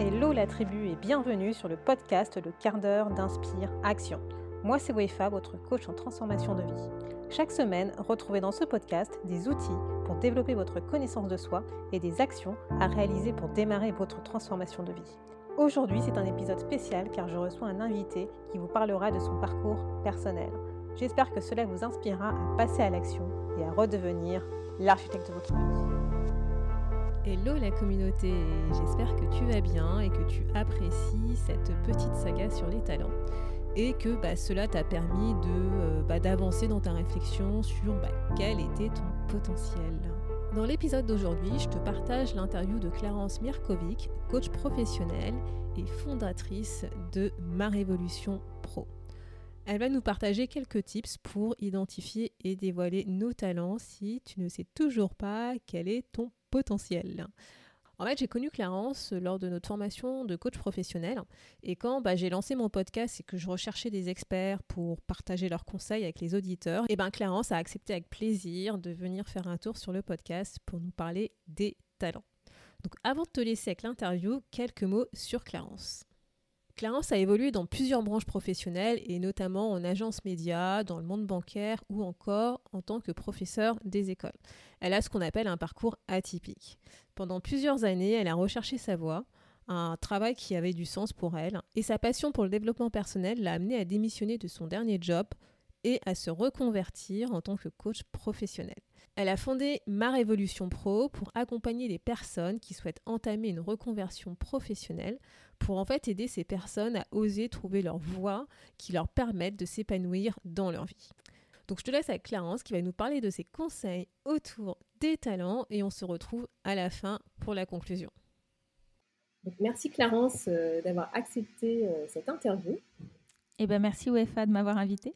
Hello la tribu et bienvenue sur le podcast Le quart d'heure d'Inspire Action. Moi c'est Wefa, votre coach en transformation de vie. Chaque semaine, retrouvez dans ce podcast des outils pour développer votre connaissance de soi et des actions à réaliser pour démarrer votre transformation de vie. Aujourd'hui, c'est un épisode spécial car je reçois un invité qui vous parlera de son parcours personnel. J'espère que cela vous inspirera à passer à l'action et à redevenir l'architecte de votre vie. Hello la communauté, j'espère que tu vas bien et que tu apprécies cette petite saga sur les talents et que bah, cela t'a permis de, euh, bah, d'avancer dans ta réflexion sur bah, quel était ton potentiel. Dans l'épisode d'aujourd'hui, je te partage l'interview de Clarence Mirkovic, coach professionnel et fondatrice de Ma Révolution Pro. Elle va nous partager quelques tips pour identifier et dévoiler nos talents si tu ne sais toujours pas quel est ton potentiel. En fait, j'ai connu Clarence lors de notre formation de coach professionnel. Et quand bah, j'ai lancé mon podcast et que je recherchais des experts pour partager leurs conseils avec les auditeurs, et ben Clarence a accepté avec plaisir de venir faire un tour sur le podcast pour nous parler des talents. Donc avant de te laisser avec l'interview, quelques mots sur Clarence. Clarence a évolué dans plusieurs branches professionnelles et notamment en agence média, dans le monde bancaire ou encore en tant que professeur des écoles. Elle a ce qu'on appelle un parcours atypique. Pendant plusieurs années, elle a recherché sa voie, un travail qui avait du sens pour elle, et sa passion pour le développement personnel l'a amenée à démissionner de son dernier job et à se reconvertir en tant que coach professionnel. Elle a fondé Ma Révolution Pro pour accompagner les personnes qui souhaitent entamer une reconversion professionnelle pour en fait aider ces personnes à oser trouver leur voie qui leur permette de s'épanouir dans leur vie. Donc je te laisse avec Clarence qui va nous parler de ses conseils autour des talents et on se retrouve à la fin pour la conclusion. merci Clarence euh, d'avoir accepté euh, cette interview. Et eh ben merci UEFA de m'avoir invité.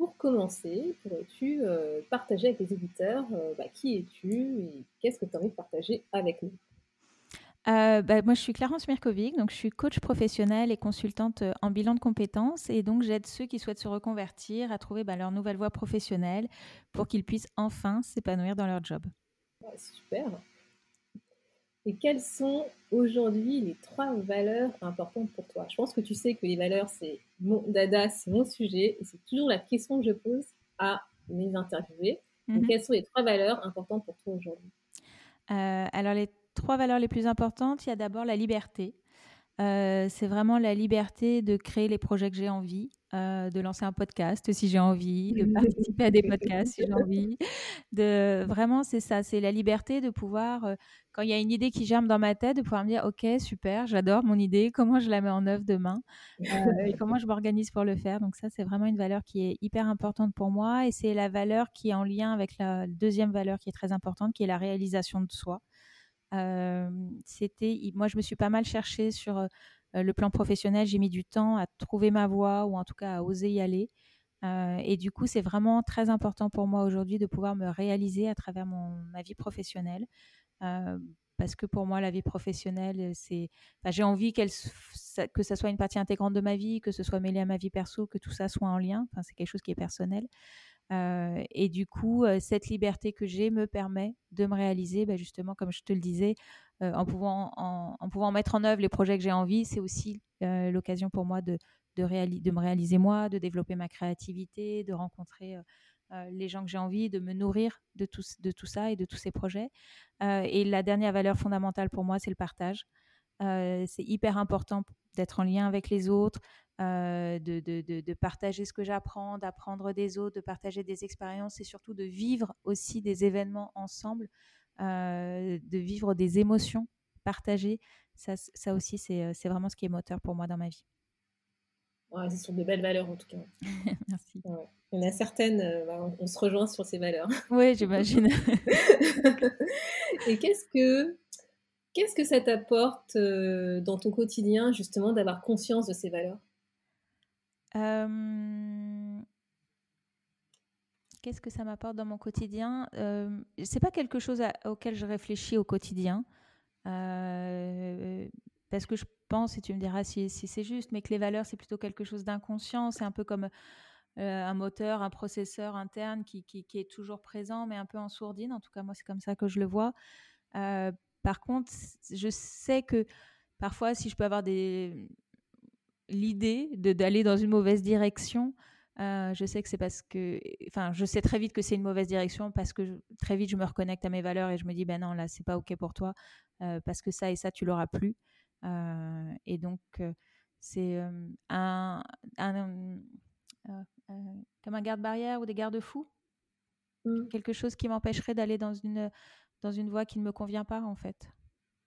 Pour commencer, pourrais-tu euh, partager avec les auditeurs bah, qui es-tu et qu'est-ce que tu as envie de partager avec nous? Euh, bah, moi, je suis Clarence Mirkovic, donc je suis coach professionnelle et consultante euh, en bilan de compétences. Et donc, j'aide ceux qui souhaitent se reconvertir à trouver bah, leur nouvelle voie professionnelle pour qu'ils puissent enfin s'épanouir dans leur job. super. Et quelles sont aujourd'hui les trois valeurs importantes pour toi? Je pense que tu sais que les valeurs, c'est mon dada, c'est mon sujet. Et c'est toujours la question que je pose à mes interviewés. Mhm. quelles sont les trois valeurs importantes pour toi aujourd'hui? Euh, Alors, les trois valeurs les plus importantes, il y a d'abord la liberté. Euh, c'est vraiment la liberté de créer les projets que j'ai envie, euh, de lancer un podcast si j'ai envie, de participer à des podcasts si j'ai envie. De vraiment, c'est ça, c'est la liberté de pouvoir, euh, quand il y a une idée qui germe dans ma tête, de pouvoir me dire, ok, super, j'adore mon idée, comment je la mets en œuvre demain et comment je m'organise pour le faire. Donc ça, c'est vraiment une valeur qui est hyper importante pour moi et c'est la valeur qui est en lien avec la deuxième valeur qui est très importante, qui est la réalisation de soi c'était, moi, je me suis pas mal cherchée sur le plan professionnel. J'ai mis du temps à trouver ma voie ou en tout cas à oser y aller. et du coup, c'est vraiment très important pour moi aujourd'hui de pouvoir me réaliser à travers mon, ma vie professionnelle. parce que pour moi, la vie professionnelle, c'est, j'ai envie qu'elle, que ça soit une partie intégrante de ma vie, que ce soit mêlé à ma vie perso, que tout ça soit en lien. Enfin, c'est quelque chose qui est personnel. Euh, et du coup, euh, cette liberté que j'ai me permet de me réaliser, bah, justement, comme je te le disais, euh, en, pouvant, en, pouvant mettre en œuvre les projets que j'ai envie. C'est aussi l'occasion pour moi de, de, de, me réaliser moi, de développer ma créativité, de rencontrer les gens que j'ai envie, de me nourrir de tout, de tout ça et de tous ces projets. et la dernière valeur fondamentale pour moi, c'est le partage. c'est hyper important d'être en lien avec les autres, euh, de, de, de, partager ce que j'apprends, d'apprendre des autres, de partager des expériences et surtout de vivre aussi des événements ensemble, euh, de vivre des émotions partagées. Ça, ça aussi, c'est vraiment ce qui est moteur pour moi dans ma vie. Ouais, ce sont de belles valeurs en tout cas. Merci. Il y en a certaines, euh, bah, on, se rejoint sur ces valeurs. Oui, j'imagine. et qu'est-ce que, qu'est-ce que ça t'apporte dans ton quotidien justement d'avoir conscience de ces valeurs? Qu'est-ce que ça m'apporte dans mon quotidien? Euh, C'est pas quelque chose auquel je réfléchis au quotidien. parce que je pense, et tu me diras si, c'est juste, mais que les valeurs, c'est plutôt quelque chose d'inconscient. C'est un peu comme un moteur, un processeur interne qui, qui, est toujours présent, mais un peu en sourdine. En tout cas, moi, c'est comme ça que je le vois. par contre, je sais que parfois, si je peux avoir des l'idée d'aller dans une mauvaise direction, euh, je sais que c'est parce que, enfin, je sais très vite que c'est une mauvaise direction parce que très vite je me reconnecte à mes valeurs et je me dis, ben non, là, c'est pas ok pour toi euh, parce que ça et ça, tu l'auras plus. Euh, et donc, c'est un, comme un garde-barrière ou des garde-fous, mmh. quelque chose qui m'empêcherait d'aller dans une dans une voie qui ne me convient pas en fait.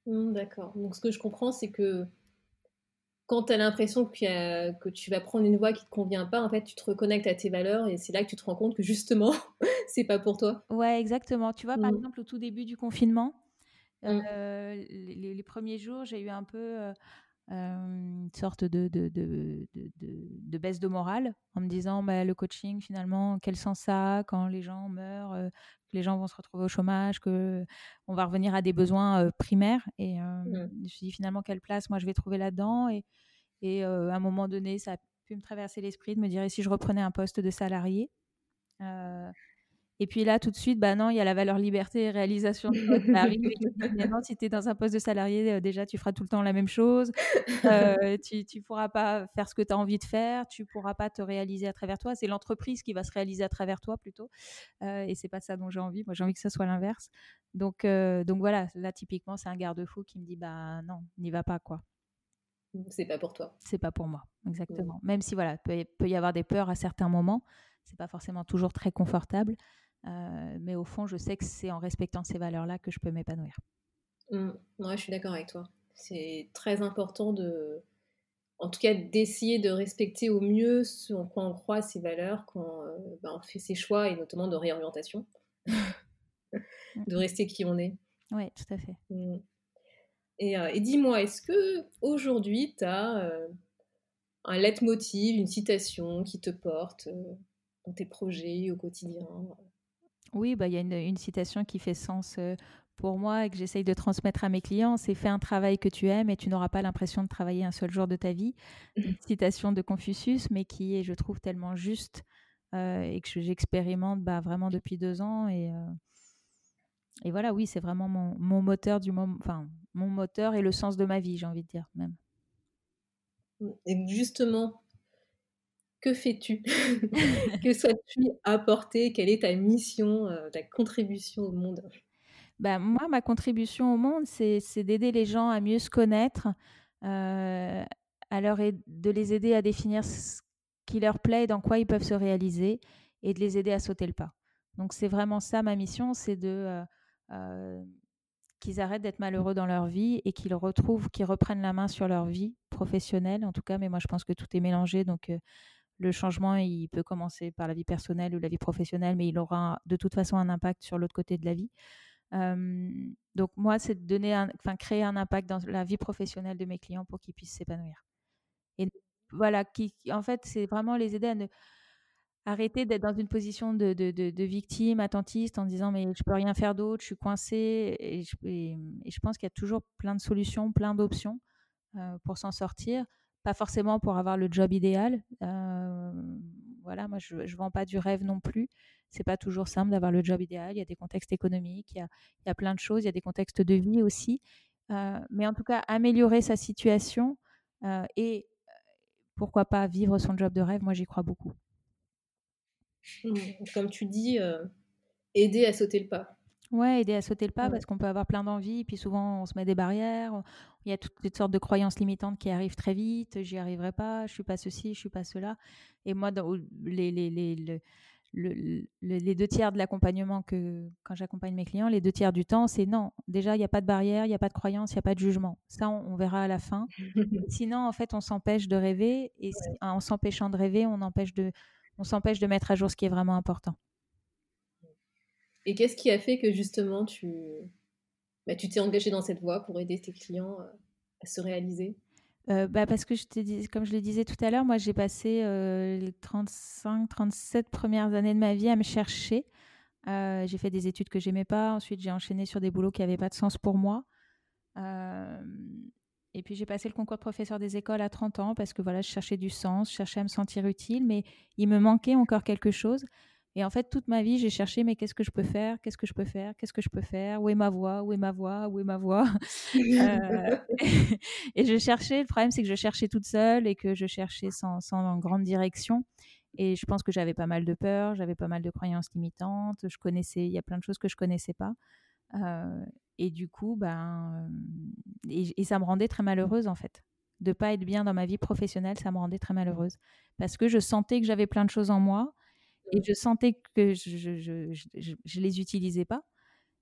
Mmh, d'accord. Donc, ce que je comprends, c'est que quand tu as l'impression que tu vas prendre une voie qui te convient pas, en fait, tu te reconnectes à tes valeurs et c'est là que tu te rends compte que justement, c'est pas pour toi. Ouais, exactement. Tu vois, par mmh. exemple, au tout début du confinement, mmh. euh, les, premiers jours, j'ai eu un peu euh, une sorte de, de, de, de, baisse de morale en me disant bah, le coaching, finalement, quel sens ça a quand les gens meurent, euh, que les gens vont se retrouver au chômage, que on va revenir à des besoins primaires. Et mmh. je me suis dit finalement, quelle place moi je vais trouver là-dedans. Et et euh, à un moment donné, ça a pu me traverser l'esprit de me dire, et si je reprenais un poste de salarié euh, et puis là, tout de suite, bah non, il y a la valeur liberté et réalisation qui arrive. si tu es dans un poste de salarié, euh, déjà, tu feras tout le temps la même chose. tu ne pourras pas faire ce que tu as envie de faire. Tu ne pourras pas te réaliser à travers toi. C'est l'entreprise qui va se réaliser à travers toi plutôt. Euh, et c'est pas ça dont j'ai envie. Moi, j'ai envie que ça soit l'inverse. Donc, donc voilà, là, typiquement, c'est un garde-fou qui me dit, bah non, n'y va pas, quoi. C'est pas pour toi. C'est pas pour moi, exactement. Même si voilà, peut, peut y avoir des peurs à certains moments, c'est pas forcément toujours très confortable, euh, mais au fond, je sais que c'est en respectant ces valeurs-là que je peux m'épanouir. Mmh. je suis d'accord avec toi. C'est très important de, en tout cas, d'essayer de respecter au mieux ce en quoi on croit, ces valeurs, quand euh, ben, on fait ses choix et notamment de réorientation, de rester qui on est. Oui, tout à fait. Mmh. Euh, et, dis-moi, est-ce que aujourd'hui tu as un leitmotiv, une citation qui te porte dans tes projets au quotidien? Oui, bah il y a une, citation qui fait sens pour moi et que j'essaye de transmettre à mes clients, c'est fais un travail que tu aimes et tu n'auras pas l'impression de travailler un seul jour de ta vie. Une citation de Confucius, mais qui est, je trouve, tellement juste et que j'expérimente bah, vraiment depuis deux ans et et voilà, oui, c'est vraiment mon, mon, moteur du moment, enfin, mon moteur et le sens de ma vie, j'ai envie de dire même. Et justement, que fais-tu Que souhaites-tu apporter? Quelle est ta mission, euh, ta contribution au monde? Bah, Moi, ma contribution au monde, c'est d'aider les gens à mieux se connaître, euh, à leur de les aider à définir ce qui leur plaît et dans quoi ils peuvent se réaliser et de les aider à sauter le pas. Donc c'est vraiment ça ma mission, c'est de... Euh, qu'ils arrêtent d'être malheureux dans leur vie et qu'ils retrouvent, qu'ils reprennent la main sur leur vie professionnelle, en tout cas. Mais moi, je pense que tout est mélangé. Donc, le changement, il peut commencer par la vie personnelle ou la vie professionnelle, mais il aura de toute façon un impact sur l'autre côté de la vie. donc, moi, c'est de donner enfin, créer un impact dans la vie professionnelle de mes clients pour qu'ils puissent s'épanouir. Et voilà, qui, en fait, c'est vraiment les aider à ne arrêter d'être dans une position de, victime, attentiste, en disant mais je peux rien faire d'autre, je suis coincée. Et je, pense qu'il y a toujours plein de solutions, plein d'options pour s'en sortir. Pas forcément pour avoir le job idéal. Euh, voilà, moi je ne vends pas du rêve non plus. C'est pas toujours simple d'avoir le job idéal. Il y a des contextes économiques, il y a, il y a plein de choses, il y a des contextes de vie aussi. Euh, mais en tout cas, améliorer sa situation et pourquoi pas vivre son job de rêve, moi j'y crois beaucoup. Mmh. Comme tu dis, euh, aider à sauter le pas. Ouais, aider à sauter le pas parce qu'on peut avoir plein d'envies, puis souvent on se met des barrières. Il y a toutes, sortes de croyances limitantes qui arrivent très vite. J'y arriverai pas, je suis pas ceci, je suis pas cela. Et moi, dans les, les, les, les deux tiers de l'accompagnement que quand j'accompagne mes clients, les deux tiers du temps, c'est non. Déjà, il n'y a pas de barrière, il n'y a pas de croyance, il n'y a pas de jugement. Ça, on, verra à la fin. Sinon, en fait, on s'empêche de rêver et en s'empêchant de rêver, on empêche de on s'empêche de mettre à jour ce qui est vraiment important. Et qu'est-ce qui a fait que justement tu bah, tu t'es engagé dans cette voie pour aider tes clients euh, à se réaliser? Euh, bah parce que je te dis, comme je le disais tout à l'heure, moi j'ai passé euh, les 35, 37 premières années de ma vie à me chercher. j'ai fait des études que j'aimais pas. Ensuite, j'ai enchaîné sur des boulots qui n'avaient pas de sens pour moi. Et puis j'ai passé le concours de professeur des écoles à 30 ans parce que voilà, je cherchais du sens, je cherchais à me sentir utile, mais il me manquait encore quelque chose. Et en fait, toute ma vie, j'ai cherché, mais qu'est-ce que je peux faire? Qu'est-ce que je peux faire? Qu'est-ce que je peux faire? Où est ma voix? Où est ma voix? Où est ma voix? Euh, Et je cherchais, le problème, c'est que je cherchais toute seule et que je cherchais sans, grande direction. Et je pense que j'avais pas mal de peur, j'avais pas mal de croyances limitantes, je connaissais, il y a plein de choses que je connaissais pas. Euh, et du coup, ben, et, et, ça me rendait très malheureuse en fait. De pas être bien dans ma vie professionnelle, ça me rendait très malheureuse. Parce que je sentais que j'avais plein de choses en moi et je sentais que je ne les utilisais pas.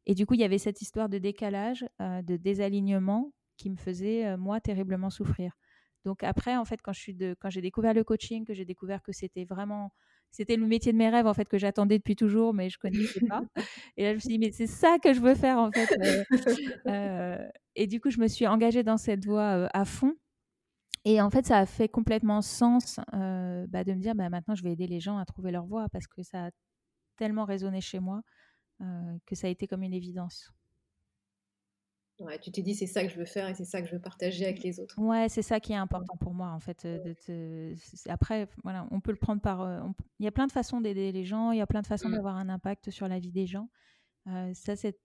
Et du coup, il y avait cette histoire de décalage, euh, de désalignement qui me faisait, euh, moi, terriblement souffrir. Donc après, en fait, quand je suis de, quand j'ai découvert le coaching, que j'ai découvert que c'était vraiment, c'était le métier de mes rêves en fait que j'attendais depuis toujours, mais je connaissais pas. Et là, je me suis dit, mais c'est ça que je veux faire en fait. Euh, et du coup, je me suis engagée dans cette voie à fond. Et en fait, ça a fait complètement sens euh, bah, de me dire, bah, maintenant, je vais aider les gens à trouver leur voie parce que ça a tellement résonné chez moi euh, que ça a été comme une évidence. Ouais, tu t'es dit, c'est ça que je veux faire et c'est ça que je veux partager avec les autres. Ouais, c'est ça qui est important pour moi, en fait. Euh, après, voilà, on peut le prendre par... Il y a plein de façons d'aider les gens, il y a plein de façons mmh. d'avoir un impact sur la vie des gens. ça, c'est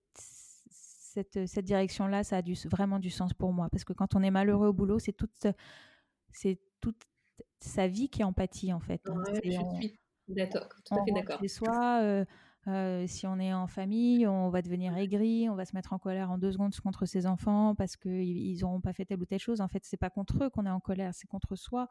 cette, cette direction-là, ça a du, vraiment du sens pour moi. Parce que quand on est malheureux au boulot, c'est toute, c'est toute sa vie qui empathie, en fait. Hein. je suis d'accord, tout à fait d'accord. soit, euh, euh, si on est en famille, on va devenir aigri, on va se mettre en colère en deux secondes contre ses enfants parce qu'ils n'auront pas fait telle ou telle chose. En fait, c'est pas contre eux qu'on est en colère, c'est contre soi.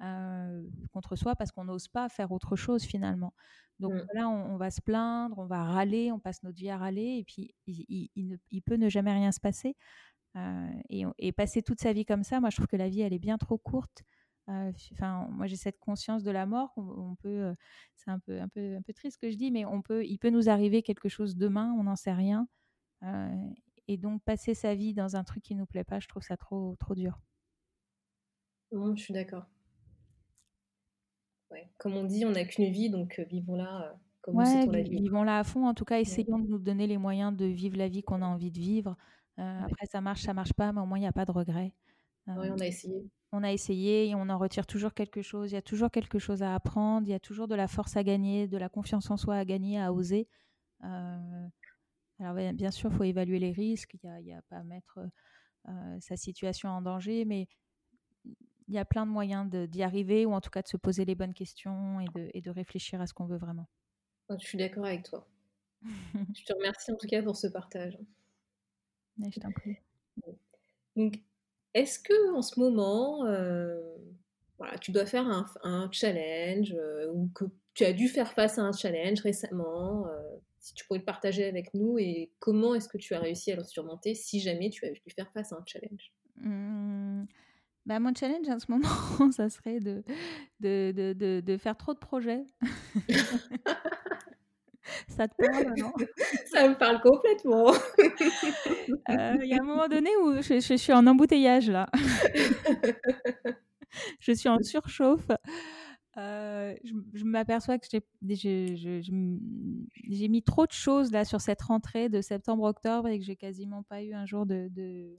Euh, contre soi parce qu'on n'ose pas faire autre chose finalement. Donc mmh. là, on, va se plaindre, on va râler, on passe notre vie à râler, et puis il, il, peut ne jamais rien se passer. Euh, et, passer toute sa vie comme ça, moi je trouve que la vie, elle est bien trop courte. Euh, enfin, moi j'ai cette conscience de la mort. On, peut, c'est un peu, un peu, un peu triste ce que je dis, mais on peut, il peut nous arriver quelque chose demain, on n'en sait rien. et donc passer sa vie dans un truc qui nous plaît pas, je trouve ça trop, trop dur. je suis d'accord comme on dit, on n'a qu'une vie, donc vivons-la comme ouais, la vie. Vivons-la à fond. En tout cas, essayons de nous donner les moyens de vivre la vie qu'on a envie de vivre. Après, ça marche, ça marche pas, mais au moins, il n'y a pas de regret. oui, on a essayé. On a essayé et on en retire toujours quelque chose. Il y a toujours quelque chose à apprendre. Il y a toujours de la force à gagner, de la confiance en soi à gagner, à oser. alors, bien sûr, il faut évaluer les risques. Il n'y a, a, pas mettre sa situation en danger, mais il y a plein de moyens d'y arriver ou en tout cas de se poser les bonnes questions et de, et de réfléchir à ce qu'on veut vraiment. Je suis d'accord avec toi. je te remercie en tout cas pour ce partage. je t'en prie. Donc, est-ce que en ce moment, euh, voilà, tu dois faire un, un challenge euh, ou que tu as dû faire face à un challenge récemment euh, Si tu pourrais le partager avec nous et comment est-ce que tu as réussi à le surmonter si jamais tu as dû faire face à un challenge? Mmh. Bah, mon challenge en ce moment, ça serait de, de, de, de, faire trop de projets. ça te parle, non? Ça me parle complètement. Euh, il y a un moment donné où je, je, suis en embouteillage, là. je suis en surchauffe. Euh, je, je m'aperçois que j'ai mis trop de choses là sur cette rentrée de septembre-octobre et que j'ai quasiment pas eu un jour de, de,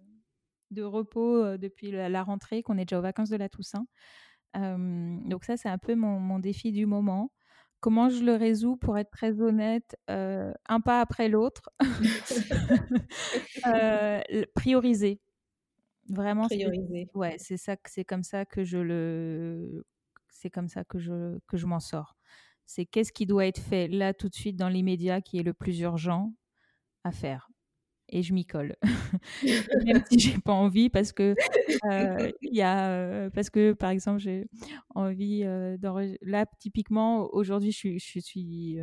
de repos depuis la, rentrée, qu'on est déjà aux vacances de la Toussaint. donc ça, c'est un peu mon, défi du moment. Comment je le résous pour être très honnête, un pas après l'autre? prioriser. Vraiment. Prioriser. Ouais, c'est ça, c'est comme ça que je le, c'est comme ça que je que je m'en sors. C'est qu'est-ce qui doit être fait là tout de suite dans l'immédiat qui est le plus urgent à faire? Et je m'y colle. Même si j'ai pas envie parce que euh, y a euh, parce que par exemple j'ai envie euh, là typiquement aujourd'hui je, je, suis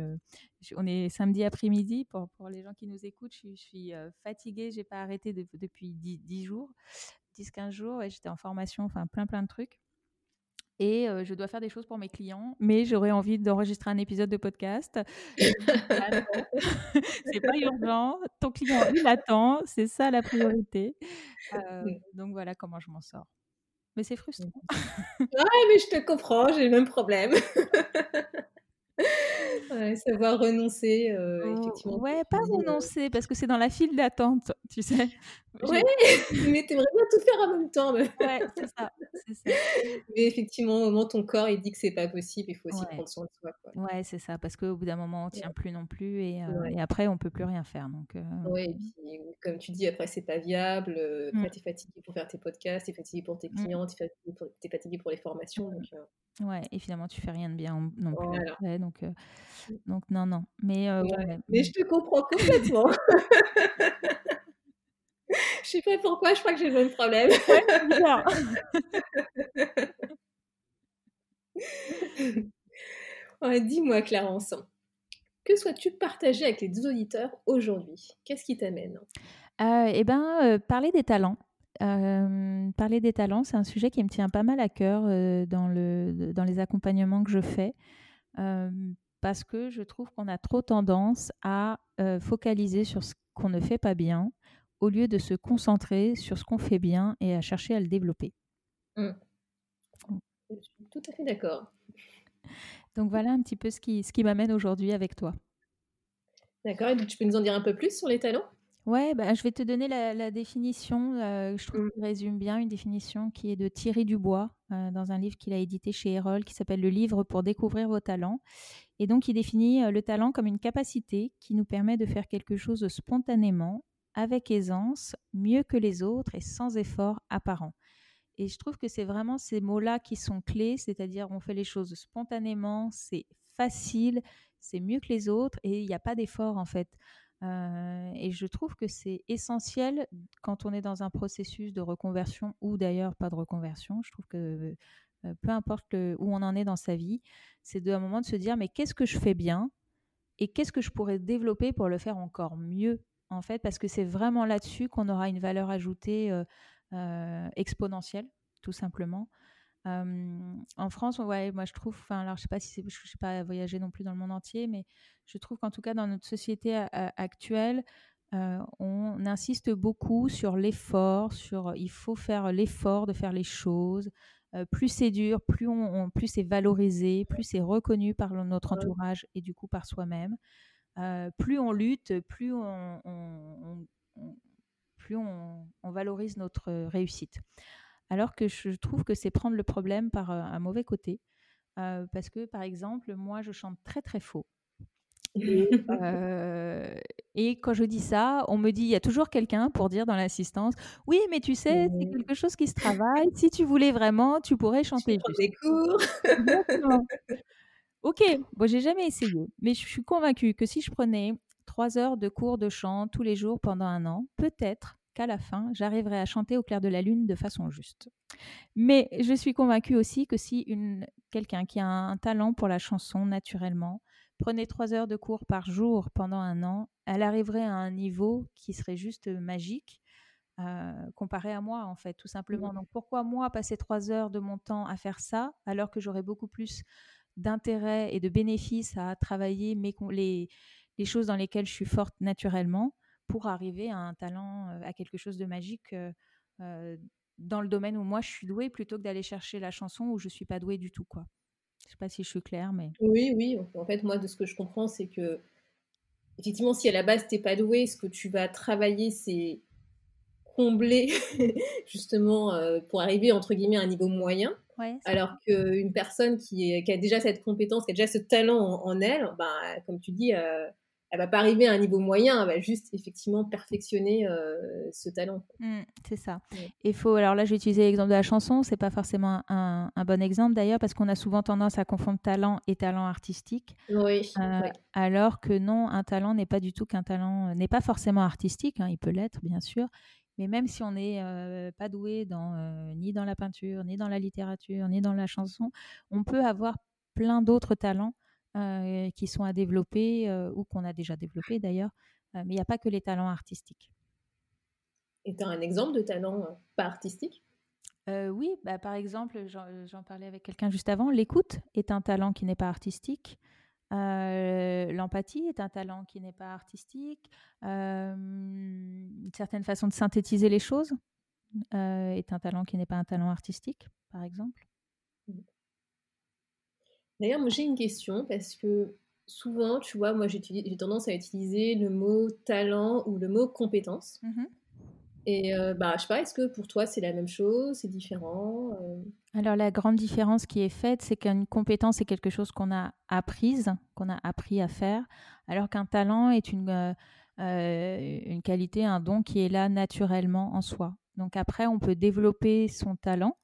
on est samedi après-midi pour, pour les gens qui nous écoutent je, je suis fatiguée j'ai pas arrêté depuis 10, 10 jours 10 15 jours et j'étais en formation enfin plein plein de trucs et je dois faire des choses pour mes clients, mais j'aurais envie d'enregistrer un épisode de podcast. c'est pas urgent, ton client il attend, c'est ça la priorité. donc voilà comment je m'en sors. Mais c'est frustrant. ouais, mais je te comprends, j'ai le même problème. Ouais, savoir renoncer, euh, Oh, effectivement, ouais, pas euh, renoncer parce que c'est dans la file d'attente, tu sais? ouais, mais tu aimerais bien tout faire en même temps, mais ouais, c'est ça, mais effectivement, au moment ton corps, il dit que c'est pas possible, il faut aussi Ouais, prendre soin de soi, quoi. ouais, c'est ça, parce qu'au bout d'un moment, on Ouais, tient plus non plus et, ouais. et après, on peut plus rien faire, donc Ouais et puis, comme tu dis, après c'est pas viable, mmh, après tu es fatigué pour faire tes podcasts, tu es fatigué pour tes mmh, clients, tu es fatigué pour fatigué les formations, donc mmh, ouais et finalement, tu fais rien de bien en non plus voilà. donc donc non, non, mais heu, Ouais, ouais, mais mmh. je te comprends complètement. Je sais pas pourquoi, je crois que j'ai le même problème. Ouais, dis-moi Clarence, que souhaites-tu partager avec les auditeurs aujourd'hui? Qu'est-ce qui t'amène? Et ben, heu, parler des talents. Parler des talents, c'est un sujet qui me tient pas mal à cœur, dans le dans les accompagnements que je fais. Parce que je trouve qu'on a trop tendance à, heu, focaliser sur ce qu'on ne fait pas bien, au lieu de se concentrer sur ce qu'on fait bien et à chercher à le développer. Mmh, Mmh. je suis tout à fait d'accord. Donc voilà un petit peu ce qui ce qui m'amène aujourd'hui avec toi. D'accord et donc tu peux nous en dire un peu plus sur les talents? Ouais, bah, je vais te donner la la définition, heu, je trouve Mmh, qui résume bien, une définition qui est de Thierry Dubois, heu, dans un livre qu'il a édité chez Erol, qui s'appelle «Le livre pour découvrir vos talents» et donc il définit, heu, le talent comme une capacité qui nous permet de faire quelque chose spontanément, avec aisance, mieux que les autres et sans effort apparent. Et je trouve que c'est vraiment ces mots-là qui sont clés, c'est-à-dire on fait les choses spontanément, c'est facile, c'est mieux que les autres et il y a pas d'effort en fait. Heu et je trouve que c'est essentiel quand on est dans un processus de reconversion ou d'ailleurs pas de reconversion. Je trouve que, heu, peu importe où on en est dans sa vie, c'est de un moment de se dire: «Mais qu'est-ce que je fais bien et qu'est-ce que je pourrais développer pour le faire encore mieux?» en fait, parce que c'est vraiment là-dessus qu'on aura une valeur ajoutée, heu, exponentielle, tout simplement. En France, ouais, moi je trouve, enfin, alors je sais pas si c'est, je sais pas voyager non plus dans le monde entier, mais je trouve qu'en tout cas dans notre société a- a- actuelle, euh, on insiste beaucoup sur l'effort, sur il faut faire l'effort de faire les choses. Euh, plus c'est dur, plus on, on- plus c'est valorisé, plus c'est reconnu par notre entourage et du coup par soi-même. Euh, plus on lutte, plus on, on- on- on- plus on, on valorise notre réussite. Alors que je trouve que c'est prendre le problème par euh, un mauvais côté. Euh, parce que, par exemple, moi, je chante très très faux. Et, euh, et quand je dis ça, on me dit, il y a toujours quelqu'un pour dire dans l'assistance, oui, mais tu sais, c'est quelque chose qui se travaille. Si tu voulais vraiment, tu pourrais tu chanter juste. des cours. Ok, bon, j'ai jamais essayé, mais je suis convaincue que si je prenais trois heures de cours de chant tous les jours pendant un an, peut-être qu'à la fin, j'arriverais à chanter au clair de la lune de façon juste. Mais je suis convaincue aussi que si quelqu'un qui a un talent pour la chanson naturellement prenait trois heures de cours par jour pendant un an, elle arriverait à un niveau qui serait juste magique euh, comparé à moi, en fait, tout simplement. Donc pourquoi moi passer trois heures de mon temps à faire ça alors que j'aurais beaucoup plus d'intérêt et de bénéfices à travailler mes, les, les choses dans lesquelles je suis forte naturellement? Pour arriver à un talent, à quelque chose de magique dans le domaine où moi je suis douée plutôt que d'aller chercher la chanson où je suis pas douée du tout quoi. Je sais pas si je suis claire mais Oui, oui, en fait, moi, de ce que je comprends, c'est que effectivement, si à la base t'es pas doué, ce que tu vas travailler, c'est combler justement euh, pour arriver entre guillemets à un niveau moyen. ouais, Alors qu'une personne qui, est, qui a déjà cette compétence, qui a déjà ce talent en, en elle, bah, comme tu dis, euh, elle va pas arriver à un niveau moyen, elle va juste effectivement perfectionner euh, ce talent. Mmh, c'est ça. Ouais. Il faut, alors là, j'ai utilisé l'exemple de la chanson, c'est pas forcément un, un bon exemple d'ailleurs, parce qu'on a souvent tendance à confondre talent et talent artistique, Oui, euh, alors que non, un talent n'est pas du tout qu'un talent, n'est pas forcément artistique, hein, il peut l'être bien sûr, mais même si on n'est euh, pas doué dans, euh, ni dans la peinture, ni dans la littérature, ni dans la chanson, on peut avoir plein d'autres talents euh, qui sont à développer euh, ou qu'on a déjà développés d'ailleurs, euh, mais il n'y a pas que les talents artistiques. Et tu as un exemple de talent euh, pas artistique? Euh, oui, bah, par exemple, j'en parlais avec quelqu'un juste avant, l'écoute est un talent qui n'est pas artistique. Euh, L'empathie est un talent qui n'est pas artistique. Euh, une certaine façon de synthétiser les choses euh, est un talent qui n'est pas un talent artistique, par exemple. D'ailleurs, moi j'ai une question parce que souvent, tu vois, moi j'ai tendance à utiliser le mot talent ou le mot compétence. Mmh Et euh, bah, je sais pas, est-ce que pour toi c'est la même chose, c'est différent euh? Alors la grande différence qui est faite, c'est qu'une compétence est quelque chose qu'on a apprise, qu'on a appris à faire, alors qu'un talent est une, euh, une qualité, un don qui est là naturellement en soi. Donc après, on peut développer son talent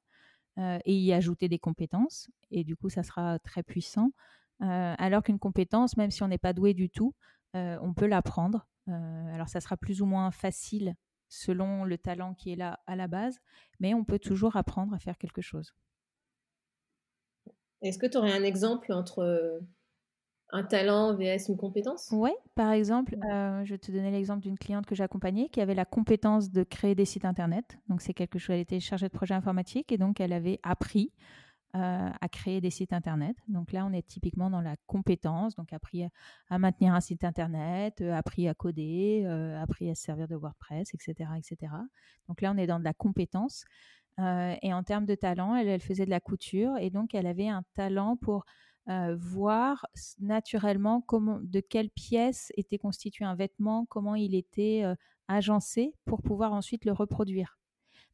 et y ajouter des compétences, et du coup, ça sera très puissant. alors qu'une compétence, même si on n'est pas doué du tout, on peut l'apprendre. alors ça sera plus ou moins facile selon le talent qui est là à la base, mais on peut toujours apprendre à faire quelque chose. Est-ce que tu aurais un exemple entre un talent vs une compétence? Oui, par exemple, euh, je te donner l'exemple d'une cliente que j'accompagnais qui avait la compétence de créer des sites internet. Donc, c'est quelque chose, elle était chargée de projet informatique et donc elle avait appris euh, à créer des sites internet. Donc là, on est typiquement dans la compétence, donc appris à, maintenir un site internet, euh, appris à coder, appris à se servir de WordPress, etc., etc. Donc là, on est dans de la compétence. et en termes de talent, elle, elle faisait de la couture et donc elle avait un talent pour euh, voir naturellement comment, de quelle pièce était constitué un vêtement, comment il était euh, agencé pour pouvoir ensuite le reproduire.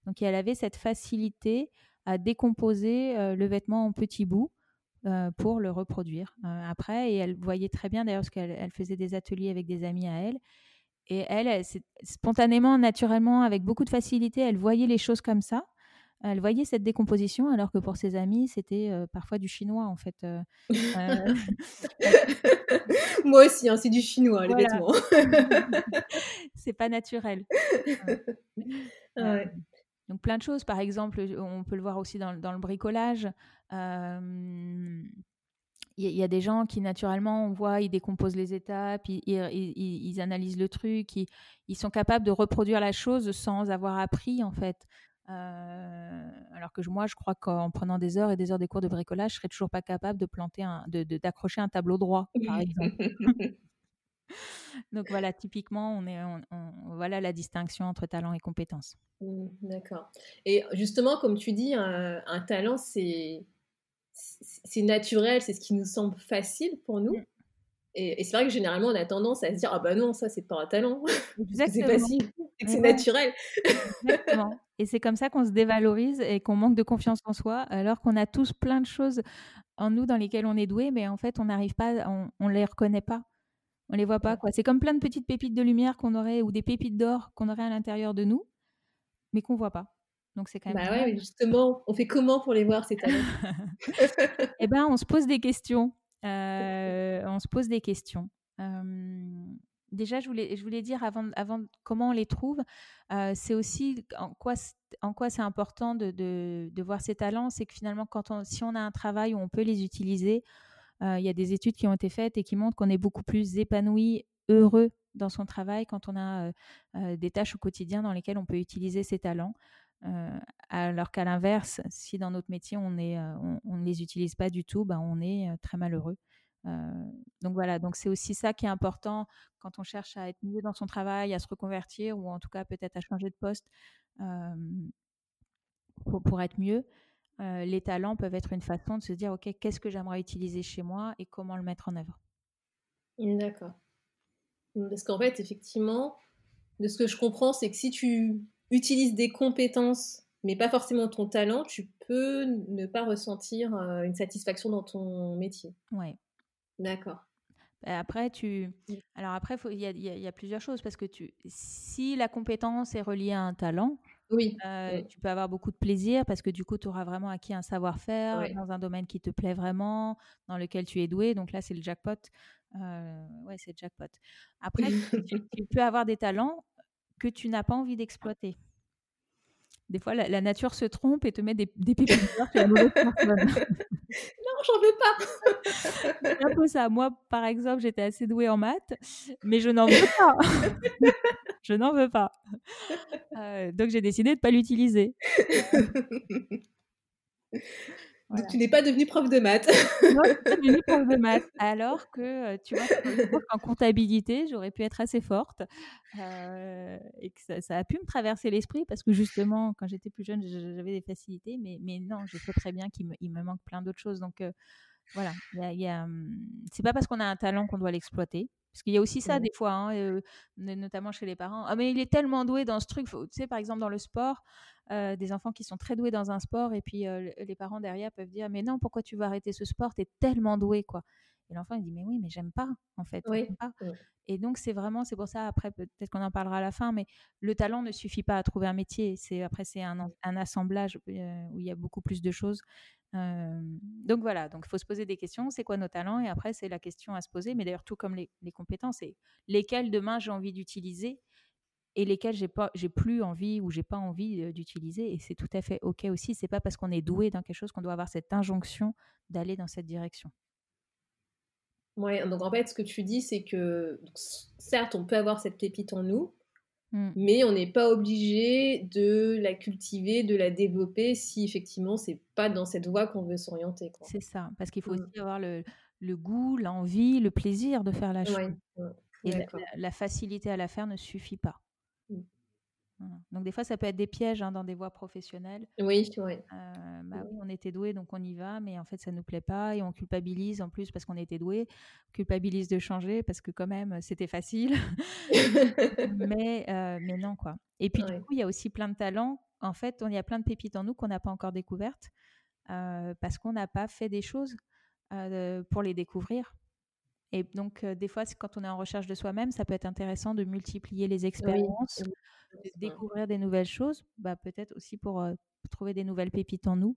Donc elle avait cette facilité à décomposer euh, le vêtement en petits bouts pour le reproduire après. Et elle voyait très bien d'ailleurs parce qu'elle faisait des ateliers avec des amis à elle. Et elle, elle spontanément, naturellement, avec beaucoup de facilité, elle voyait les choses comme ça. Elle voyait cette décomposition alors que pour ses amis, c'était parfois du chinois en fait. Moi aussi, hein, c'est du chinois les vêtements. c'est pas naturel. donc plein de choses. Par exemple, on peut le voir aussi dans, le bricolage. Il y, a des gens qui naturellement, on voit, ils décomposent les étapes, ils, ils analysent le truc, ils, sont capables de reproduire la chose sans avoir appris en fait. Euh, alors que moi, je crois qu'en prenant des heures et des heures des cours de bricolage, je serais toujours pas capable de planter un, de, d'accrocher un tableau droit, par exemple. Donc voilà, typiquement, on est, voilà la distinction entre talent et compétence. Mmh, d'accord. Et justement, comme tu dis, un, talent, c'est, c'est naturel, c'est ce qui nous semble facile pour nous. Mmh. Et, c'est vrai que généralement, on a tendance à se dire Ah bah non, ça, c'est pas un talent. c'est facile, c'est naturel. Exactement. Et c'est comme ça qu'on se dévalorise et qu'on manque de confiance en soi, alors qu'on a tous plein de choses en nous dans lesquelles on est doué, mais en fait, on n'arrive pas, on ne les reconnaît pas. On les voit pas. quoi. C'est comme plein de petites pépites de lumière qu'on aurait, ou des pépites d'or qu'on aurait à l'intérieur de nous, mais qu'on voit pas. Donc c'est quand même. Bah ouais, justement, on fait comment pour les voir ces talents? Eh ben, on se pose des questions. Euh, on se pose des questions. Déjà, je voulais, dire avant, comment on les trouve, c'est aussi en quoi, c'est important de, voir ces talents. C'est que finalement, si on a un travail où on peut les utiliser, il y a des études qui ont été faites et qui montrent qu'on est beaucoup plus épanoui, heureux dans son travail quand on a des tâches au quotidien dans lesquelles on peut utiliser ses talents. Euh, alors qu'à l'inverse, si dans notre métier on ne euh, les utilise pas du tout, ben on est euh, très malheureux. Donc voilà, donc c'est aussi ça qui est important quand on cherche à être mieux dans son travail, à se reconvertir ou en tout cas peut-être à changer de poste pour, pour, être mieux. les talents peuvent être une façon de se dire ok, qu'est-ce que j'aimerais utiliser chez moi et comment le mettre en œuvre? D'accord. Parce qu'en fait, effectivement, de ce que je comprends, c'est que si tu utilises des compétences, mais pas forcément ton talent, tu peux ne pas ressentir une satisfaction dans ton métier. Ouais. D'accord. Après, tu. Alors après, il y, y, a plusieurs choses parce que tu, si la compétence est reliée à un talent, oui. Euh, tu peux avoir beaucoup de plaisir parce que du coup, tu auras vraiment acquis un savoir-faire dans un domaine qui te plaît vraiment, dans lequel tu es doué. Donc là, c'est le jackpot. Euh, ouais, c'est le jackpot. Après, tu, peux avoir des talents que tu n'as pas envie d'exploiter. Des fois, la, nature se trompe et te met des, des pépites j'en veux pas. C'est un peu ça. Moi, par exemple, j'étais assez douée en maths, mais je n'en veux pas. je n'en veux pas. Euh, donc, j'ai décidé de ne pas l'utiliser. Donc tu n'es pas devenue prof de maths. non, je suis devenue prof de maths. Alors que, tu vois, en comptabilité, j'aurais pu être assez forte. Euh, et que ça, a pu me traverser l'esprit parce que justement, quand j'étais plus jeune, j'avais des facilités. Mais, mais non, je sais très bien qu'il me, il me manque plein d'autres choses. Donc, voilà, il y a, hum, c'est pas parce qu'on a un talent qu'on doit l'exploiter. Parce qu'il y a aussi ça des fois, hein, notamment chez les parents. Ah mais il est tellement doué dans ce truc. tu sais, par exemple dans le sport, des enfants qui sont très doués dans un sport et puis les parents derrière peuvent dire mais non pourquoi tu veux arrêter ce sport? T'es tellement doué quoi. Et l'enfant il dit mais oui mais j'aime pas en fait. Pas. Et donc c'est vraiment c'est pour ça après peut-être qu'on en parlera à la fin mais le talent ne suffit pas à trouver un métier. C'est après c'est un, un, assemblage où il y a beaucoup plus de choses donc voilà, donc il faut se poser des questions, c'est quoi nos talents? Et après, c'est la question à se poser, mais d'ailleurs, tout comme les, compétences, c'est lesquelles demain j'ai envie d'utiliser et lesquelles j'ai pas j'ai plus envie ou j'ai pas envie d'utiliser et c'est tout à fait OK aussi, c'est pas parce qu'on est doué dans quelque chose qu'on doit avoir cette injonction d'aller dans cette direction. Ouais, donc en fait ce que tu dis c'est que certes, on peut avoir cette pépite en nous, Mm. Mais on n'est pas obligé de la cultiver, de la développer si effectivement c'est pas dans cette voie qu'on veut s'orienter. C'est ça, parce qu'il faut mm. aussi avoir le, goût, l'envie, le plaisir de faire la chose. Et la, facilité à la faire ne suffit pas. Donc des fois, ça peut être des pièges hein, dans des voies professionnelles. Oui, oui. Euh, bah oui, on était doué, donc on y va, mais en fait, ça nous plaît pas et on culpabilise en plus parce qu'on était doué, culpabilise de changer parce que quand même, c'était facile. mais, euh, mais non, quoi. Et puis du coup, il y a aussi plein de talents. En fait, il y a plein de pépites en nous qu'on n'a pas encore découvertes euh, parce qu'on n'a pas fait des choses pour les découvrir. Et donc, des fois, quand on est en recherche de soi-même, ça peut être intéressant de multiplier les expériences, de découvrir des nouvelles choses, bah, peut-être aussi pour trouver des nouvelles pépites en nous.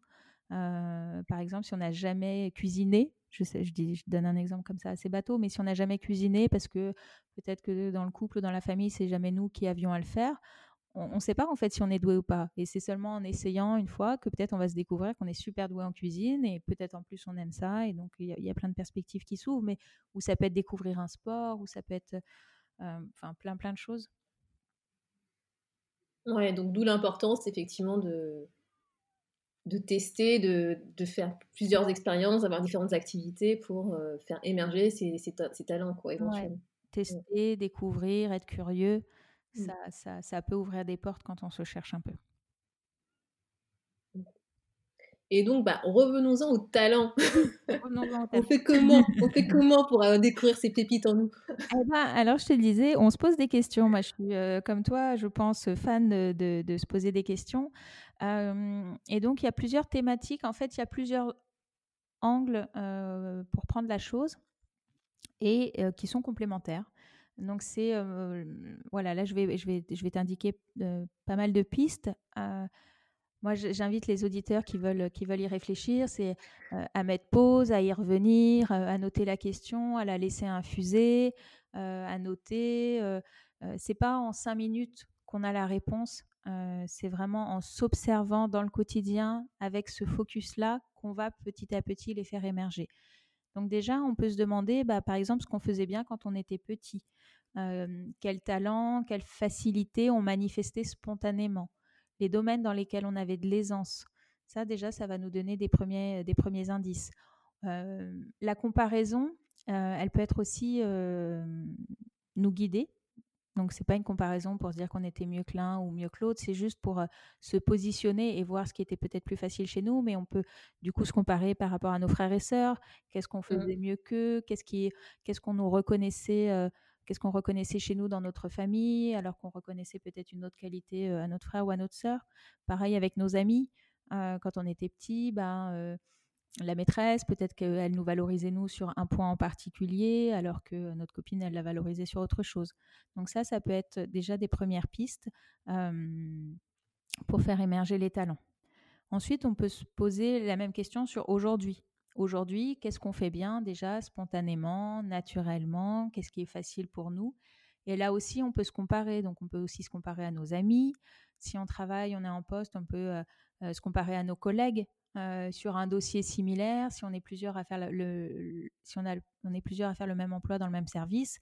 par exemple, si on n'a jamais cuisiné, je, sais, je, dis, je donne un exemple comme ça assez bateau, mais si on n'a jamais cuisiné parce que peut-être que dans le couple ou dans la famille, c'est jamais nous qui avions à le faire, on ne sait pas en fait si on est doué ou pas. Et c'est seulement en essayant une fois que peut-être on va se découvrir qu'on est super doué en cuisine et peut-être en plus on aime ça. Et donc il y, a plein de perspectives qui s'ouvrent, mais où ça peut être découvrir un sport, ou ça peut être enfin plein plein de choses. Ouais, donc d'où l'importance effectivement de, de tester, de, de faire plusieurs expériences, d'avoir différentes activités pour faire émerger ces, talents, quoi, éventuellement. Tester, découvrir, être curieux, mmh. ça, ça, ça, peut ouvrir des portes quand on se cherche un peu. Et donc, bah, revenons-en au talent. on fait comment? On fait comment pour euh, découvrir ces pépites en nous? Eh ben, Alors, je te disais, on se pose des questions. Moi, je suis euh, comme toi, je pense, fan de, se poser des questions. et donc, il y a plusieurs thématiques. En fait, il y a plusieurs angles pour prendre la chose et qui sont complémentaires. Donc c'est voilà là je vais je vais je vais t'indiquer pas mal de pistes. Moi, j'invite les auditeurs qui veulent, qui veulent y réfléchir, c'est euh, à mettre pause, à y revenir, euh, à noter la question, à la laisser infuser, euh, à noter. c'est pas en cinq minutes qu'on a la réponse. c'est vraiment en s'observant dans le quotidien avec ce focus-là qu'on va petit à petit les faire émerger. Donc déjà, on peut se demander, bah, par exemple, ce qu'on faisait bien quand on était petit. Quel talent, quelle facilité on manifestait spontanément les domaines dans lesquels on avait de l'aisance. Ça, déjà, ça va nous donner des premiers, des premiers indices. Euh, la comparaison, euh, elle peut être aussi euh, nous guider. Donc, ce n'est pas une comparaison pour se dire qu'on était mieux que l'un ou mieux que l'autre, c'est juste pour se positionner et voir ce qui était peut-être plus facile chez nous, mais on peut du coup se comparer par rapport à nos frères et sœurs, qu'est-ce qu'on mmh. faisait mieux qu'eux, qu'est-ce qu'on ce qu'on nous reconnaissait qu'est-ce qu'on reconnaissait chez nous dans notre famille, alors qu'on reconnaissait peut-être une autre qualité à notre frère ou à notre sœur. Pareil avec nos amis, quand on était petit, ben, la maîtresse, peut-être qu'elle nous valorisait nous sur un point en particulier, alors que notre copine, elle la valorisait sur autre chose. Donc ça, ça peut être déjà des premières pistes pour faire émerger les talents. Ensuite, on peut se poser la même question sur aujourd'hui. Aujourd'hui, qu'est-ce qu'on fait bien déjà spontanément, naturellement? Qu'est-ce qui est facile pour nous? Et là aussi, on peut se comparer. Donc, on peut aussi se comparer à nos amis. Si on travaille, on est en poste, on peut euh, euh, se comparer à nos collègues euh, sur un dossier similaire. Si on est plusieurs à faire le, si on, a, on est plusieurs à faire le même emploi dans le même service,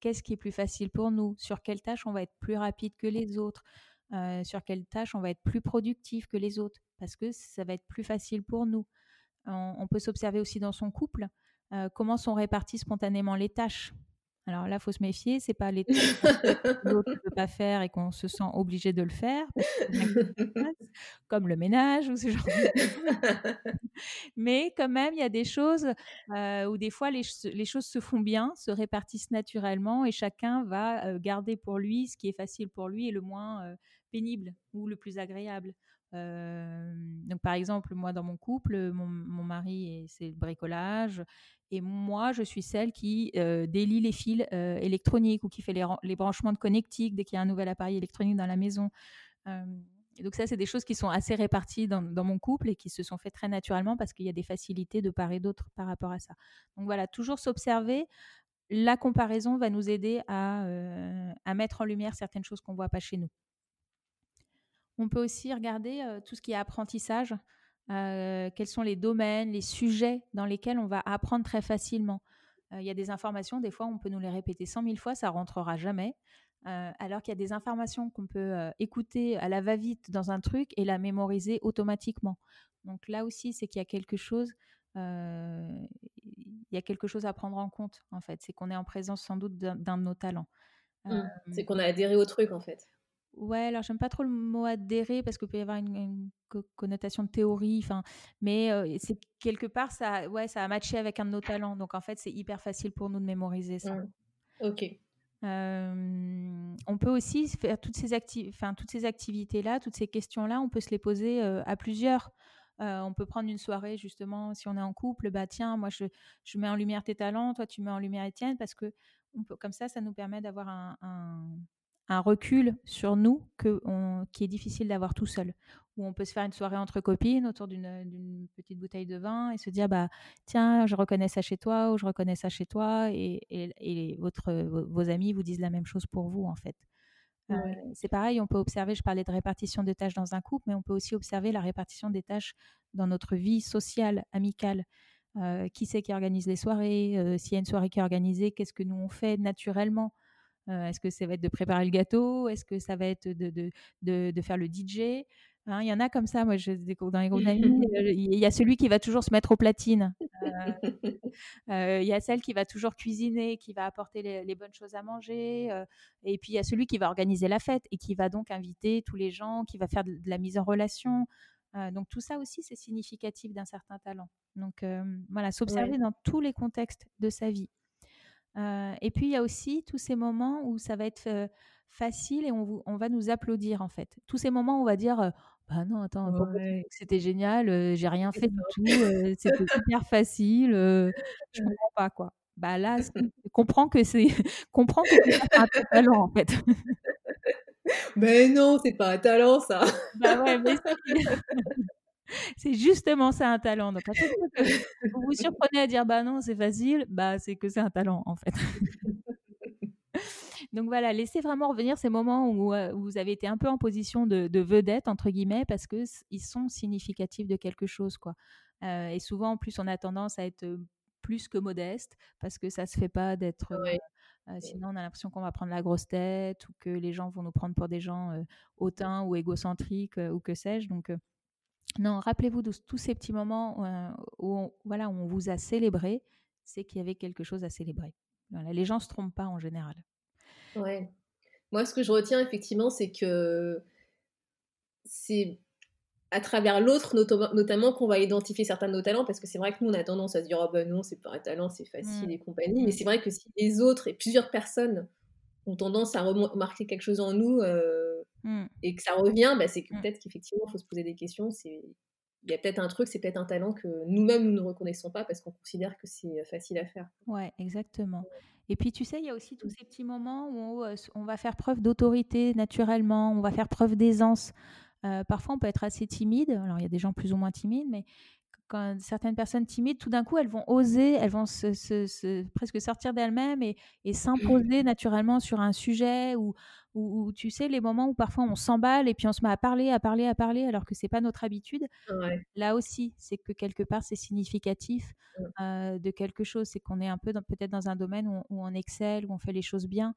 qu'est-ce qui est plus facile pour nous? Sur quelle tâche on va être plus rapide que les autres? Sur quelle tâche on va être plus productif que les autres? Parce que ça va être plus facile pour nous. On, peut s'observer aussi dans son couple, euh, comment sont réparties spontanément les tâches. Alors là, il faut se méfier, c'est pas les trucs que l'autre ne peut pas faire et qu'on se sent obligé de le faire, comme le ménage ou ce genre de Mais quand même, il y a des choses euh, où des fois les, les, choses se font bien, se répartissent naturellement et chacun va euh, garder pour lui ce qui est facile pour lui et le moins euh, pénible ou le plus agréable. Donc par exemple, moi dans mon couple, mon, mari c'est le bricolage et moi, je suis celle qui délie les fils électroniques ou qui fait les, branchements de connectiques dès qu'il y a un nouvel appareil électronique dans la maison. Donc ça, c'est des choses qui sont assez réparties dans, mon couple et qui se sont faites très naturellement parce qu'il y a des facilités de part et d'autre par rapport à ça. Donc voilà, toujours s'observer. La comparaison va nous aider à, à mettre en lumière certaines choses qu'on ne voit pas chez nous. On peut aussi regarder tout ce qui est apprentissage. Euh, quels sont les domaines, les sujets dans lesquels on va apprendre très facilement. Il y a des informations, des fois, on peut nous les répéter cent mille fois, ça rentrera jamais. Alors qu'il y a des informations qu'on peut écouter à la va-vite dans un truc et la mémoriser automatiquement. Donc là aussi, c'est qu'il y a quelque chose, il y a quelque chose à prendre en compte en fait. C'est qu'on est en présence sans doute d'un de nos talents. Mmh. c'est qu'on a adhéré au truc en fait. Ouais, alors j'aime pas trop le mot adhérer parce qu'il peut y avoir une, connotation de théorie, enfin, mais c'est quelque part ça, ouais, ça a matché avec un de nos talents, donc en fait c'est hyper facile pour nous de mémoriser ça. Mmh. Ok. on peut aussi faire toutes ces, toutes ces activités-là, toutes ces questions-là, on peut se les poser à plusieurs. on peut prendre une soirée justement, si on est en couple, bah tiens, moi je, je mets en lumière tes talents, toi tu mets en lumière Étienne, parce que on peut, comme ça, ça nous permet d'avoir un, un recul sur nous que qui est difficile d'avoir tout seul. Où on peut se faire une soirée entre copines autour d'une petite bouteille de vin et se dire bah tiens je reconnais ça chez toi ou je reconnais ça chez toi et, et, votre, vos, amis vous disent la même chose pour vous en fait. Euh, c'est pareil, on peut observer, je parlais de répartition des tâches dans un couple, mais on peut aussi observer la répartition des tâches dans notre vie sociale, amicale. Euh, qui c'est qui organise les soirées? Euh, S'il y a une soirée qui est organisée, qu'est-ce que nous on fait naturellement? Euh, est-ce que ça va être de préparer le gâteau? Est-ce que ça va être de, de, de, de faire le DJ hein, il y en a comme ça, moi, je, dans les groupes d'amis, euh, il y a celui qui va toujours se mettre aux platines. Euh, il y a celle qui va toujours cuisiner, qui va apporter les, bonnes choses à manger. et puis, il y a celui qui va organiser la fête et qui va donc inviter tous les gens, qui va faire de, la mise en relation. donc, tout ça aussi, c'est significatif d'un certain talent. Donc, voilà, s'observer dans tous les contextes de sa vie. Euh, et puis, il y a aussi tous ces moments où ça va être euh, facile et on, on, va nous applaudir, en fait. Tous ces moments où on va dire euh, Bah non, attends, c'était génial, j'ai rien fait du tout, c'était super facile, je comprends pas, quoi. Bah là, comprends que c'est comprends que c'est un talent, en fait. Mais non, c'est pas un talent, ça. bah ouais, mais c'est justement ça un talent. Donc, vous vous surprenez à dire bah non, c'est facile, bah c'est que c'est un talent en fait. Donc voilà, laissez vraiment revenir ces moments euh, où, vous avez été un peu en position de, vedette, entre guillemets, parce qu'ils sont significatifs de quelque chose. quoi. Euh, et souvent, en plus, on a tendance à être plus que modeste, parce que ça se fait pas d'être... Euh, sinon, on a l'impression qu'on va prendre la grosse tête ou que les gens vont nous prendre pour des gens hautains ou égocentriques ou que sais-je. Donc, non, rappelez-vous de tous ces petits moments euh, où, on, voilà, on vous a célébré, c'est qu'il y avait quelque chose à célébrer. les gens ne se trompent pas en général. Ouais. Moi, ce que je retiens effectivement, c'est que c'est à travers l'autre, notamment, qu'on va identifier certains de nos talents, parce que c'est vrai que nous, on a tendance à se dire, oh ben non, c'est pas un talent, c'est facile mmh. et compagnie. Mais mmh. c'est vrai que si les autres et plusieurs personnes ont tendance à remarquer quelque chose en nous, euh, Mmh. et que ça revient, bah, c'est que mmh. peut-être qu'effectivement, il faut se poser des questions. Il y a peut-être un truc, c'est peut-être un talent que nous-mêmes, nous ne reconnaissons pas parce qu'on considère que c'est facile à faire. Ouais, exactement. Et puis, tu sais, il y a aussi tous ces petits moments où on va faire preuve d'autorité naturellement, on va faire preuve d'aisance. parfois, on peut être assez timide. Alors, il y a des gens plus ou moins timides, mais quand certaines personnes timides, tout d'un coup, elles vont oser, elles vont se, presque sortir d'elles-mêmes et, et s'imposer naturellement sur un sujet ou, ou, tu sais, les moments où parfois on s'emballe et puis on se met à parler, à parler, à parler, alors que c'est pas notre habitude. Là aussi, c'est que quelque part, c'est significatif euh, de quelque chose. C'est qu'on est un peu peut-être dans un domaine où, on excelle, où on fait les choses bien.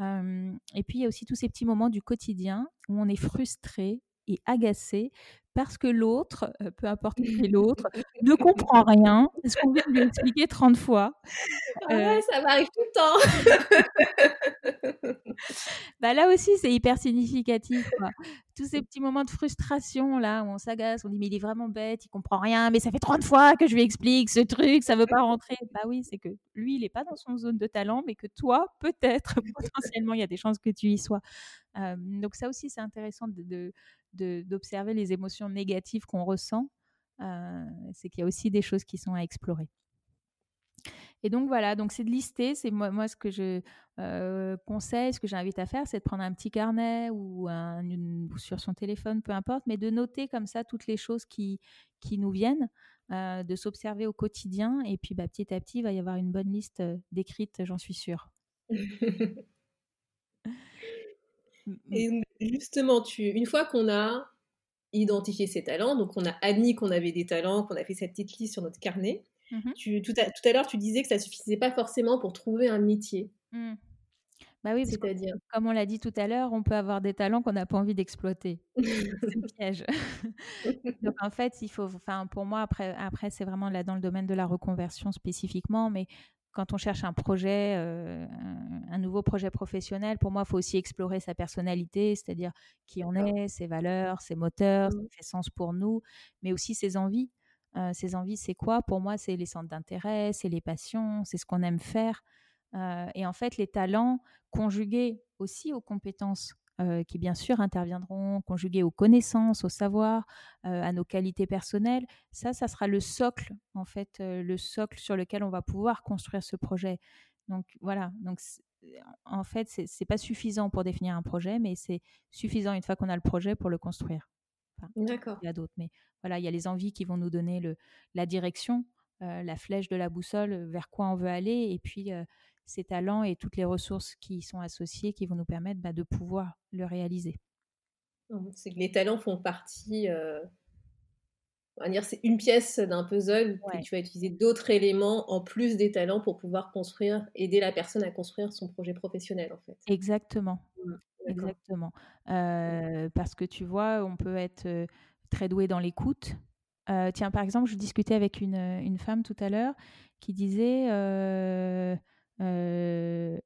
et puis, il y a aussi tous ces petits moments du quotidien où on est frustré est agacé parce que l'autre, euh, peu importe qui est l'autre, ne comprend rien, ce qu'on vient de lui expliquer 30 fois? Ah ouais, ça m'arrive tout le temps. bah là aussi, c'est hyper significatif. Tous ces petits moments de frustration là où on s'agace, on dit mais il est vraiment bête, il comprend rien, mais ça fait 30 fois que je lui explique ce truc, ça veut pas rentrer. Bah oui, c'est que lui, il n'est pas dans son zone de talent, mais que toi, peut-être, potentiellement, il y a des chances que tu y sois. donc ça aussi, c'est intéressant de d'observer les émotions négatives qu'on ressent, euh, c'est qu'il y a aussi des choses qui sont à explorer. Et donc voilà, donc c'est de lister, c'est moi, moi ce que je euh, conseille, ce que j'invite à faire, c'est de prendre un petit carnet ou, un, sur son téléphone, peu importe, mais de noter comme ça toutes les choses qui, qui nous viennent, euh, de s'observer au quotidien, et puis bah, petit à petit, il va y avoir une bonne liste décrite, j'en suis sûre. Et justement, tu, une fois qu'on a identifié ses talents, donc on a admis qu'on avait des talents, qu'on a fait cette petite liste sur notre carnet, mmh tu, tout, à, tout à l'heure, tu disais que ça suffisait pas forcément pour trouver un métier. Mmh. Bah oui, c'est-à-dire, comme on l'a dit tout à l'heure, on peut avoir des talents qu'on n'a pas envie d'exploiter. c'est un piège. Donc en fait, il faut, enfin pour moi après, après c'est vraiment là dans le domaine de la reconversion spécifiquement, mais quand on cherche un projet, euh, un nouveau projet professionnel, pour moi, il faut aussi explorer sa personnalité, c'est-à-dire qui on est, ses valeurs, ses moteurs, ce mmh. qui fait sens pour nous, mais aussi ses envies. Euh, ses envies, c'est quoi? Pour moi, c'est les centres d'intérêt, c'est les passions, c'est ce qu'on aime faire. Et en fait, les talents conjugués aussi aux compétences qui bien sûr interviendront conjugués aux connaissances, au savoir, à nos qualités personnelles. Ça, ça sera le socle, en fait, le socle sur lequel on va pouvoir construire ce projet. Donc voilà, donc en fait, c'est n'est pas suffisant pour définir un projet, mais c'est suffisant une fois qu'on a le projet pour le construire. D'accord. Il y a d'autres, mais voilà, il y a les envies qui vont nous donner le, la direction, la flèche de la boussole, vers quoi on veut aller, et puis ces talents et toutes les ressources qui y sont associées qui vont nous permettre bah, de pouvoir le réaliser. Mmh, c'est que les talents font partie, euh, on va dire, c'est une pièce d'un puzzle et tu vas utiliser d'autres éléments en plus des talents pour pouvoir construire, aider la personne à construire son projet professionnel en fait. Exactement. Mmh, Exactement. Euh, parce que tu vois, on peut être très doué dans l'écoute. tiens, par exemple, je discutais avec une, une femme tout à l'heure qui disait euh,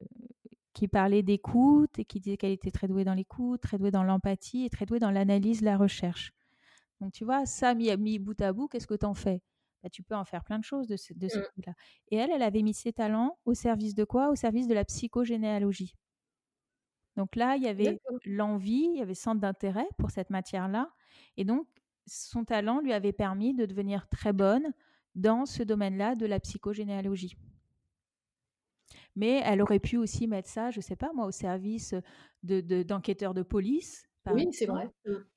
qui parlait d'écoute et qui disait qu'elle était très douée dans l'écoute, très douée dans l'empathie et très douée dans l'analyse, la recherche. Donc tu vois, ça mis, mis bout à bout, qu'est-ce que tu en fais? Bah, Tu peux en faire plein de choses de ce, de ce mmh. là Et elle, elle avait mis ses talents au service de quoi? Au service de la psychogénéalogie. Donc là, il y avait l'envie, il y avait centre d'intérêt pour cette matière-là. Et donc, son talent lui avait permis de devenir très bonne dans ce domaine-là de la psychogénéalogie mais elle aurait pu aussi mettre ça, je ne sais pas moi, au service d'enquêteurs de, de, police. oui, c'est vrai.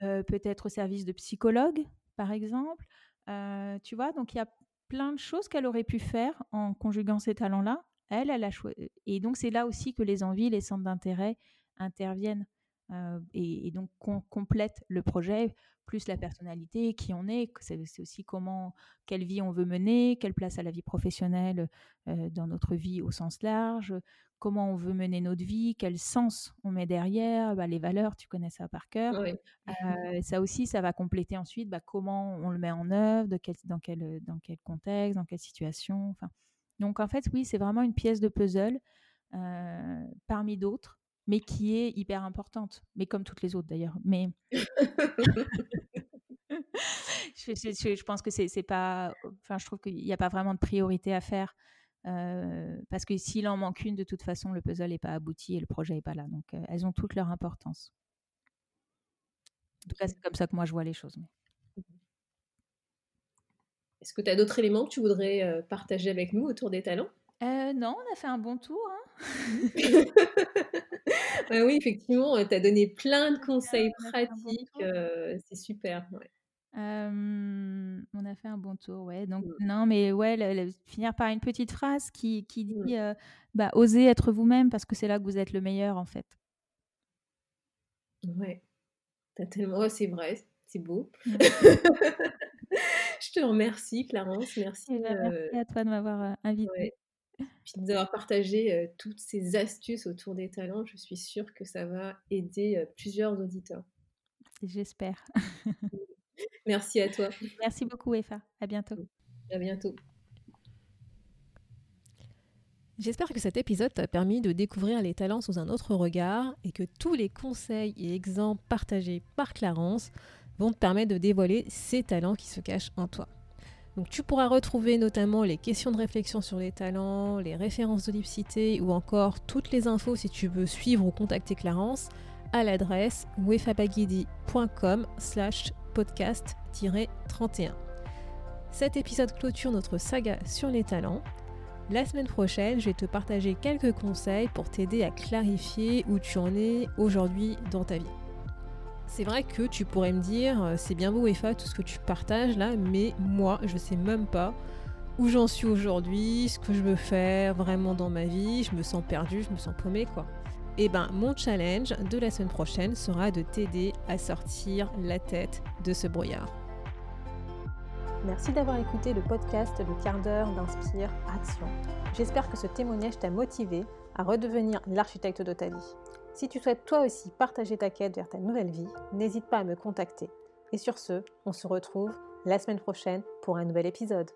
Euh, peut-être au service de psychologues, par exemple. Euh, tu vois, donc il y a plein de choses qu'elle aurait pu faire en conjuguant ces talents-là. Elle, elle a choisi. Et donc c'est là aussi que les envies, les centres d'intérêt interviennent euh, et, donc qu'on complète le projet plus la personnalité, qui on est, c'est aussi comment, quelle vie on veut mener, quelle place à la vie professionnelle euh, dans notre vie au sens large, comment on veut mener notre vie, quel sens on met derrière, bah, les valeurs, tu connais ça par cœur. Euh, ça aussi, ça va compléter ensuite bah, comment on le met en œuvre, de quel, dans, quel, dans quel contexte, dans quelle situation. Enfin, donc en fait, oui, c'est vraiment une pièce de puzzle parmi d'autres mais qui est hyper importante, mais comme toutes les autres d'ailleurs. Mais je, pense que c'est pas, enfin, je trouve qu'il n'y a pas vraiment de priorité à faire. Euh, parce que s'il en manque une, de toute façon, le puzzle n'est pas abouti et le projet n'est pas là. Donc, euh, elles ont toutes leur importance. En tout cas, c'est comme ça que moi je vois les choses. Est-ce que tu as d'autres éléments que tu voudrais euh, partager avec nous autour des talents? Non, on a fait un bon tour. Hein oui, effectivement, tu as donné plein de conseils pratiques. c'est super. on a fait un bon tour, ouais. Donc, mmh. non, mais ouais, finir par une petite phrase qui, qui mmh. dit bah, osez être vous-même parce que c'est là que vous êtes le meilleur, en fait. Ouais. Tellement... c'est vrai, c'est beau. Mmh. Je te remercie, Clarence. Merci. Eh ben, merci à toi de m'avoir invité puis de nous avoir partagé toutes ces astuces autour des talents. Je suis sûre que ça va aider plusieurs auditeurs. J'espère. Merci à toi. Merci beaucoup, Efa. À bientôt. À bientôt. J'espère que cet épisode t'a permis de découvrir les talents sous un autre regard et que tous les conseils et exemples partagés par Clarence vont te permettre de dévoiler ces talents qui se cachent en toi. Donc tu pourras retrouver notamment les questions de réflexion sur les talents, les références de Lipcité ou encore toutes les infos si tu veux suivre ou contacter Clarence à l'adresse wefabagidi.com slash podcast-31. Cet épisode clôture notre saga sur les talents. La semaine prochaine, je vais te partager quelques conseils pour t'aider à clarifier où tu en es aujourd'hui dans ta vie. C'est vrai que tu pourrais me dire, euh, c'est bien beau Efa tout ce que tu partages là, mais moi je sais même pas où j'en suis aujourd'hui, ce que je veux faire vraiment dans ma vie, je me sens perdue, je me sens paumée quoi. Et eh ben mon challenge de la semaine prochaine sera de t'aider à sortir la tête de ce brouillard. Merci d'avoir écouté le podcast Le quart d'heure d'Inspire Action. J'espère que ce témoignage t'a motivé à redevenir l'architecte de ta vie. Si tu souhaites toi aussi partager ta quête vers ta nouvelle vie, n'hésite pas à me contacter. Et sur ce, on se retrouve la semaine prochaine pour un nouvel épisode.